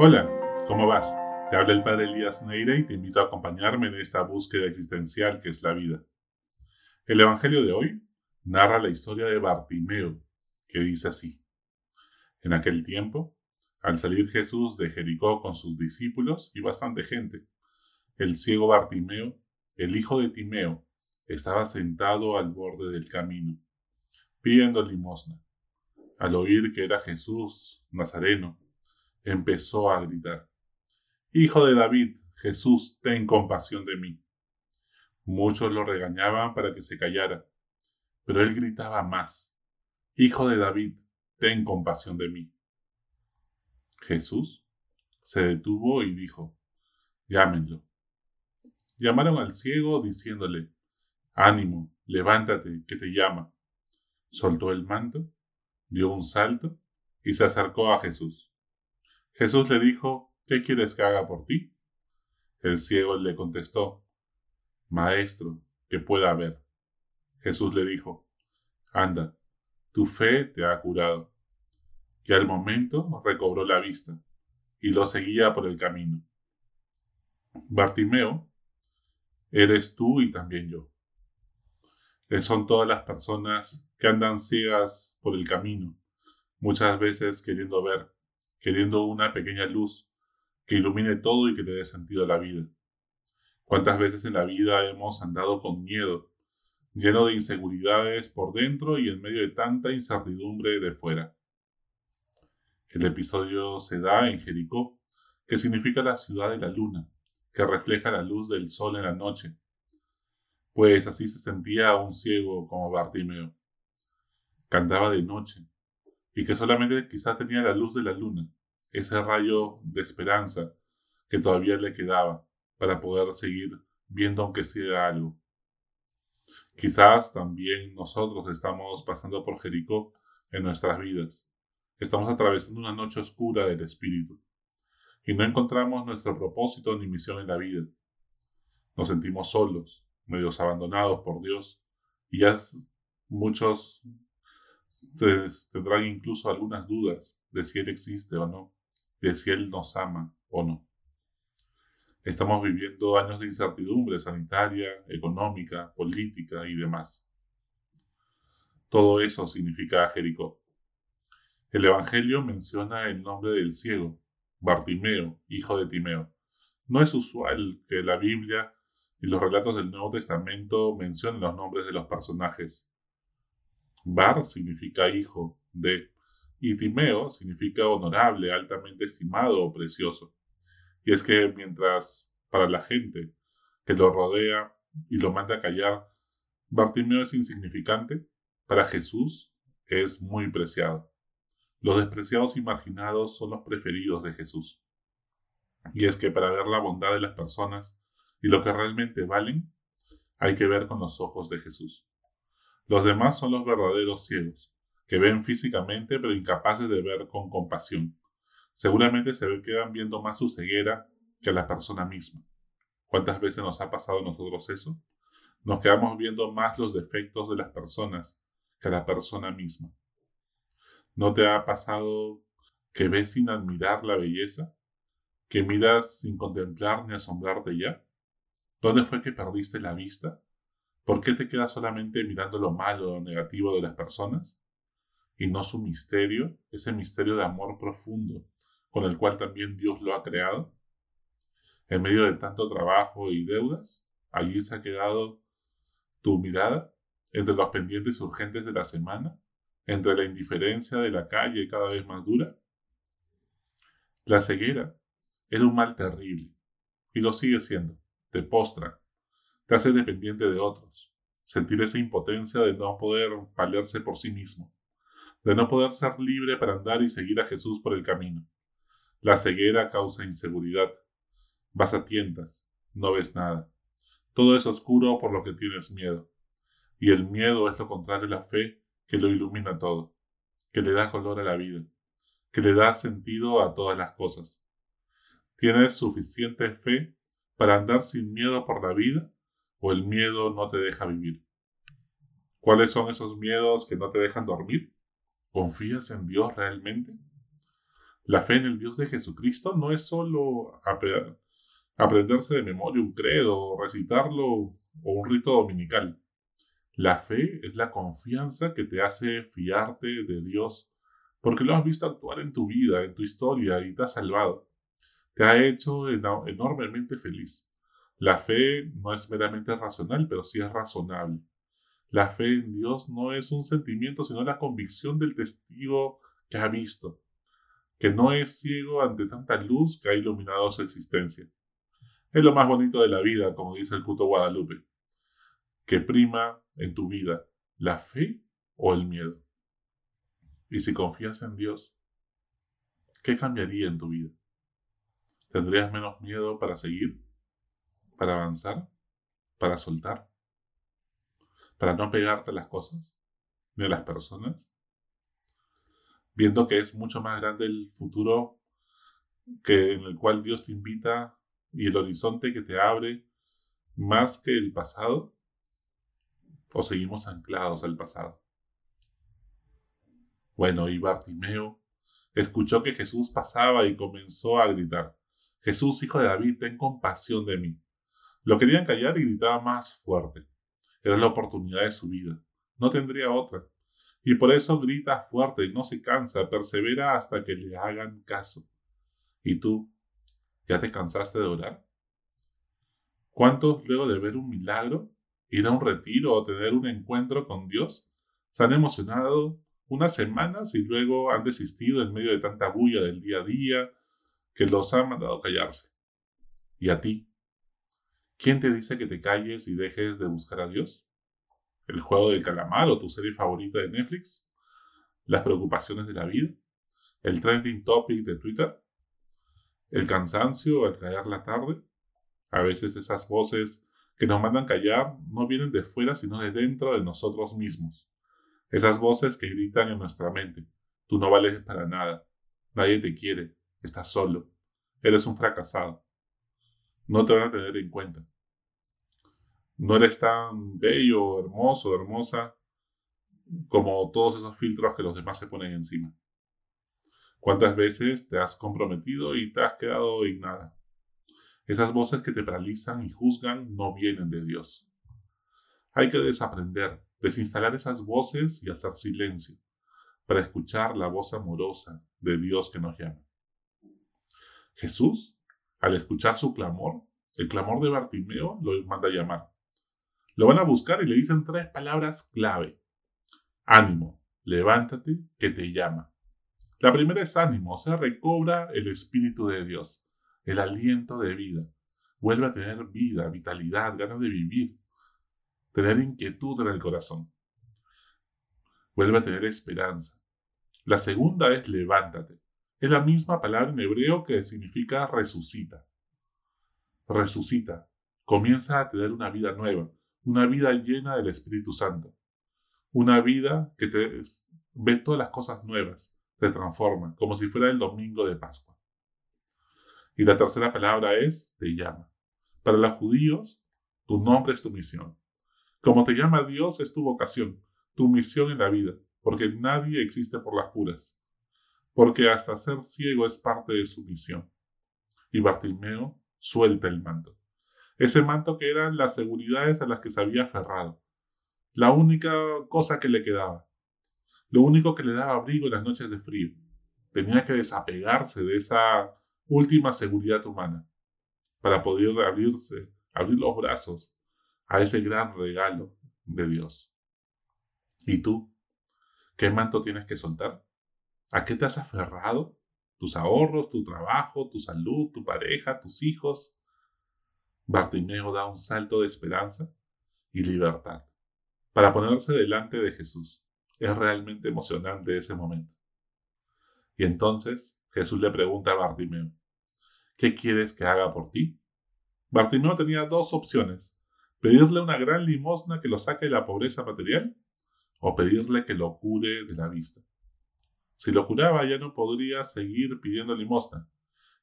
Hola, ¿cómo vas? Te habla el padre Elías Neira y te invito a acompañarme en esta búsqueda existencial que es la vida. El Evangelio de hoy narra la historia de Bartimeo, que dice así. En aquel tiempo, al salir Jesús de Jericó con sus discípulos y bastante gente, el ciego Bartimeo, el hijo de Timeo, estaba sentado al borde del camino, pidiendo limosna. Al oír que era Jesús Nazareno, empezó a gritar, Hijo de David, Jesús, ten compasión de mí. Muchos lo regañaban para que se callara, pero él gritaba más, Hijo de David, ten compasión de mí. Jesús se detuvo y dijo, Llámenlo. Llamaron al ciego diciéndole, Ánimo, levántate, que te llama. Soltó el manto, dio un salto y se acercó a Jesús. Jesús le dijo, ¿qué quieres que haga por ti? El ciego le contestó, Maestro, que pueda ver. Jesús le dijo, Anda, tu fe te ha curado. Y al momento recobró la vista y lo seguía por el camino. Bartimeo, eres tú y también yo. Son todas las personas que andan ciegas por el camino, muchas veces queriendo ver, queriendo una pequeña luz que ilumine todo y que le dé sentido a la vida. ¿Cuántas veces en la vida hemos andado con miedo, lleno de inseguridades por dentro y en medio de tanta incertidumbre de fuera? El episodio se da en Jericó, que significa la ciudad de la luna, que refleja la luz del sol en la noche. Pues así se sentía un ciego como Bartimeo. Cantaba de noche, y que solamente quizás tenía la luz de la luna, ese rayo de esperanza que todavía le quedaba para poder seguir viendo aunque sea algo. Quizás también nosotros estamos pasando por Jericó en nuestras vidas. Estamos atravesando una noche oscura del espíritu y no encontramos nuestro propósito ni misión en la vida. Nos sentimos solos, medios abandonados por Dios y ya muchos tendrán incluso algunas dudas de si Él existe o no, de si Él nos ama o no. Estamos viviendo años de incertidumbre sanitaria, económica, política y demás. Todo eso significa Jericó. El Evangelio menciona el nombre del ciego, Bartimeo, hijo de Timeo. No es usual que la Biblia y los relatos del Nuevo Testamento mencionen los nombres de los personajes. Bar significa hijo de, y Timeo significa honorable, altamente estimado o precioso. Y es que mientras para la gente que lo rodea y lo manda a callar, Bartimeo es insignificante, para Jesús es muy preciado. Los despreciados y marginados son los preferidos de Jesús. Y es que para ver la bondad de las personas y lo que realmente valen, hay que ver con los ojos de Jesús. Los demás son los verdaderos ciegos, que ven físicamente pero incapaces de ver con compasión. Seguramente se quedan viendo más su ceguera que a la persona misma. ¿Cuántas veces nos ha pasado a nosotros eso? Nos quedamos viendo más los defectos de las personas que a la persona misma. ¿No te ha pasado que ves sin admirar la belleza? ¿Que miras sin contemplar ni asombrarte ya? ¿Dónde fue que perdiste la vista? ¿Por qué te quedas solamente mirando lo malo o negativo de las personas? Y no su misterio, ese misterio de amor profundo con el cual también Dios lo ha creado. En medio de tanto trabajo y deudas, allí se ha quedado tu mirada entre los pendientes urgentes de la semana, entre la indiferencia de la calle cada vez más dura. La ceguera era un mal terrible y lo sigue siendo. Te postra, te dependiente de otros, sentir esa impotencia de no poder valerse por sí mismo, de no poder ser libre para andar y seguir a Jesús por el camino. La ceguera causa inseguridad. Vas a tiendas, no ves nada. Todo es oscuro por lo que tienes miedo. Y el miedo es lo contrario a la fe que lo ilumina todo, que le da color a la vida, que le da sentido a todas las cosas. Tienes suficiente fe para andar sin miedo por la vida o el miedo no te deja vivir? ¿Cuáles son esos miedos que no te dejan dormir? ¿Confías en Dios realmente? La fe en el Dios de Jesucristo no es solo aprenderse de memoria un credo, recitarlo o un rito dominical. La fe es la confianza que te hace fiarte de Dios porque lo has visto actuar en tu vida, en tu historia y te ha salvado. Te ha hecho enormemente feliz. La fe no es meramente racional, pero sí es razonable. La fe en Dios no es un sentimiento, sino la convicción del testigo que ha visto, que no es ciego ante tanta luz que ha iluminado su existencia. Es lo más bonito de la vida, como dice el culto Guadalupe, que prima en tu vida la fe o el miedo. Y si confías en Dios, ¿qué cambiaría en tu vida? ¿Tendrías menos miedo para seguir? ¿Para avanzar? ¿Para soltar? ¿Para no pegarte a las cosas? ¿Ni a las personas? Viendo que es mucho más grande el futuro que en el cual Dios te invita y el horizonte que te abre más que el pasado? ¿O seguimos anclados al pasado? Bueno, y Bartimeo escuchó que Jesús pasaba y comenzó a gritar, Jesús, hijo de David, ten compasión de mí. Lo querían callar y gritaba más fuerte. Era la oportunidad de su vida. No tendría otra. Y por eso grita fuerte no se cansa, persevera hasta que le hagan caso. ¿Y tú? ¿Ya te cansaste de orar? ¿Cuántos luego de ver un milagro, ir a un retiro o tener un encuentro con Dios, se han emocionado unas semanas y luego han desistido en medio de tanta bulla del día a día que los ha mandado callarse. ¿Y a ti? ¿Quién te dice que te calles y dejes de buscar a Dios? ¿El juego del calamar o tu serie favorita de Netflix? ¿Las preocupaciones de la vida? ¿El trending topic de Twitter? ¿El cansancio al caer la tarde? A veces esas voces que nos mandan callar no vienen de fuera sino de dentro de nosotros mismos. Esas voces que gritan en nuestra mente. Tú no vales para nada. Nadie te quiere. Estás solo. Eres un fracasado. No te van a tener en cuenta. No eres tan bello, hermoso, hermosa como todos esos filtros que los demás se ponen encima. ¿Cuántas veces te has comprometido y te has quedado en? Esas voces que te paralizan y juzgan no vienen de Dios. Hay que desaprender desinstalar esas voces y hacer silencio para escuchar la voz amorosa de Dios que nos llama. Jesús, al escuchar su clamor, el clamor de Bartimeo, lo manda a llamar. Lo van a buscar y le dicen tres palabras clave. Ánimo, levántate, que te llama. La primera es ánimo, o sea, recobra el Espíritu de Dios, el aliento de vida. Vuelve a tener vida, vitalidad, ganas de vivir tener inquietud en el corazón. Vuelve a tener esperanza. La segunda es levántate. Es la misma palabra en hebreo que significa resucita. Resucita. Comienza a tener una vida nueva, una vida llena del Espíritu Santo. Una vida que te ve todas las cosas nuevas, te transforma, como si fuera el domingo de Pascua. Y la tercera palabra es te llama. Para los judíos, tu nombre es tu misión. Como te llama Dios es tu vocación, tu misión en la vida, porque nadie existe por las puras, porque hasta ser ciego es parte de su misión. Y Bartimeo suelta el manto, ese manto que eran las seguridades a las que se había aferrado, la única cosa que le quedaba, lo único que le daba abrigo en las noches de frío. Tenía que desapegarse de esa última seguridad humana para poder abrirse, abrir los brazos a ese gran regalo de Dios. ¿Y tú? ¿Qué manto tienes que soltar? ¿A qué te has aferrado? ¿Tus ahorros, tu trabajo, tu salud, tu pareja, tus hijos? Bartimeo da un salto de esperanza y libertad para ponerse delante de Jesús. Es realmente emocionante ese momento. Y entonces Jesús le pregunta a Bartimeo, ¿qué quieres que haga por ti? Bartimeo tenía dos opciones, pedirle una gran limosna que lo saque de la pobreza material o pedirle que lo cure de la vista. Si lo curaba ya no podría seguir pidiendo limosna.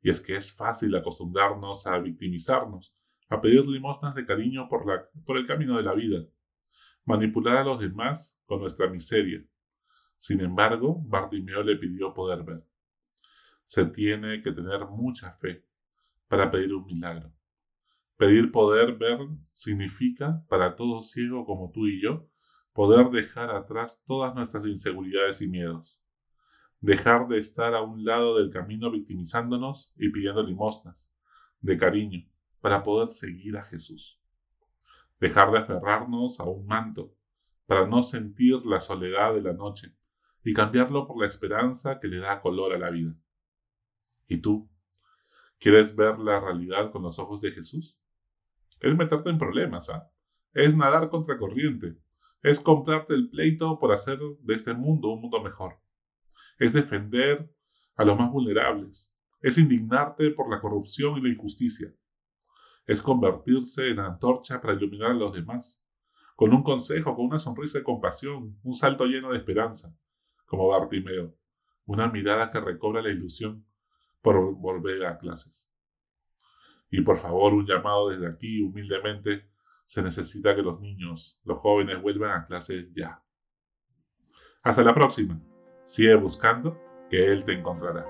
Y es que es fácil acostumbrarnos a victimizarnos, a pedir limosnas de cariño por, la, por el camino de la vida, manipular a los demás con nuestra miseria. Sin embargo, Bartimeo le pidió poder ver. Se tiene que tener mucha fe para pedir un milagro. Pedir poder ver significa, para todo ciego como tú y yo, poder dejar atrás todas nuestras inseguridades y miedos. Dejar de estar a un lado del camino victimizándonos y pidiendo limosnas, de cariño, para poder seguir a Jesús. Dejar de aferrarnos a un manto, para no sentir la soledad de la noche, y cambiarlo por la esperanza que le da color a la vida. ¿Y tú? ¿Quieres ver la realidad con los ojos de Jesús? Es meterte en problemas, ¿ah? Es nadar contra corriente, es comprarte el pleito por hacer de este mundo un mundo mejor. Es defender a los más vulnerables. Es indignarte por la corrupción y la injusticia. Es convertirse en antorcha para iluminar a los demás. Con un consejo, con una sonrisa de compasión, un salto lleno de esperanza, como Bartimeo. Una mirada que recobra la ilusión por volver a clases. Y por favor, un llamado desde aquí, humildemente, se necesita que los niños, los jóvenes vuelvan a clases ya. Hasta la próxima. Sigue buscando que Él te encontrará.